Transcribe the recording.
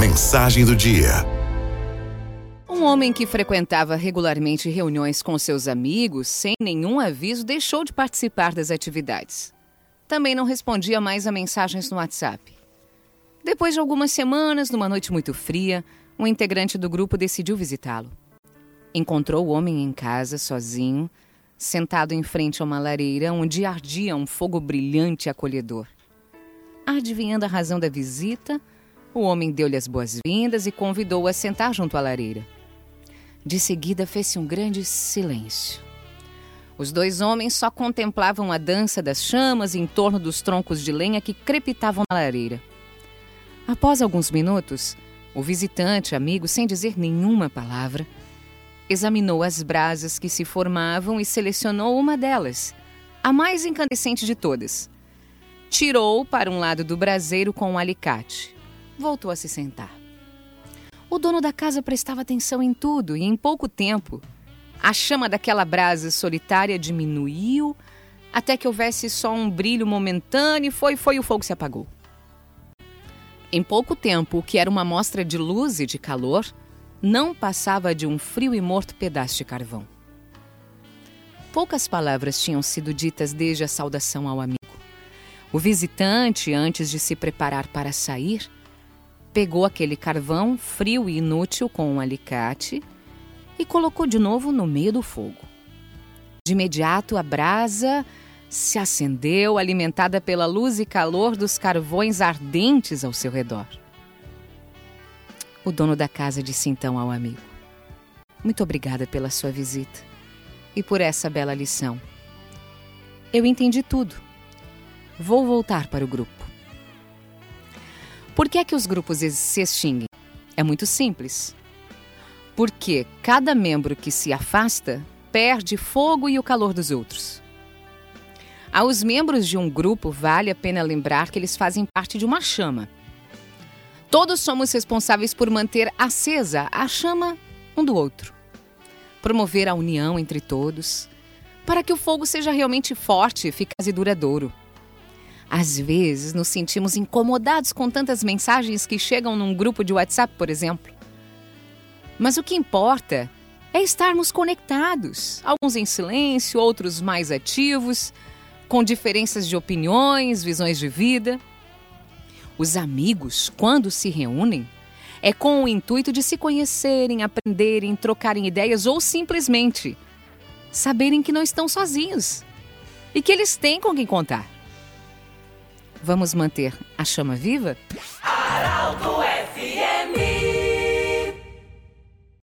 Mensagem do dia. Um homem que frequentava regularmente reuniões com seus amigos, sem nenhum aviso, deixou de participar das atividades. Também não respondia mais a mensagens no WhatsApp. Depois de algumas semanas, numa noite muito fria, um integrante do grupo decidiu visitá-lo. Encontrou o homem em casa, sozinho, sentado em frente a uma lareira onde ardia um fogo brilhante e acolhedor. Adivinhando a razão da visita, o homem deu-lhe as boas-vindas e convidou-o a sentar junto à lareira. De seguida fez-se um grande silêncio. Os dois homens só contemplavam a dança das chamas em torno dos troncos de lenha que crepitavam na lareira. Após alguns minutos, o visitante, amigo, sem dizer nenhuma palavra, examinou as brasas que se formavam e selecionou uma delas, a mais incandescente de todas. Tirou para um lado do braseiro com um alicate voltou a se sentar. O dono da casa prestava atenção em tudo e, em pouco tempo, a chama daquela brasa solitária diminuiu até que houvesse só um brilho momentâneo e foi, foi o fogo se apagou. Em pouco tempo, o que era uma mostra de luz e de calor não passava de um frio e morto pedaço de carvão. Poucas palavras tinham sido ditas desde a saudação ao amigo. O visitante, antes de se preparar para sair, pegou aquele carvão frio e inútil com um alicate e colocou de novo no meio do fogo. De imediato, a brasa se acendeu, alimentada pela luz e calor dos carvões ardentes ao seu redor. O dono da casa disse então ao amigo: Muito obrigada pela sua visita e por essa bela lição. Eu entendi tudo. Vou voltar para o grupo. Por que é que os grupos se extinguem? É muito simples. Porque cada membro que se afasta perde fogo e o calor dos outros. Aos membros de um grupo vale a pena lembrar que eles fazem parte de uma chama. Todos somos responsáveis por manter acesa a chama um do outro. Promover a união entre todos, para que o fogo seja realmente forte, eficaz e duradouro. Às vezes nos sentimos incomodados com tantas mensagens que chegam num grupo de WhatsApp, por exemplo. Mas o que importa é estarmos conectados, alguns em silêncio, outros mais ativos, com diferenças de opiniões, visões de vida. Os amigos, quando se reúnem, é com o intuito de se conhecerem, aprenderem, trocarem ideias ou simplesmente saberem que não estão sozinhos e que eles têm com quem contar. Vamos manter a chama viva? Aralto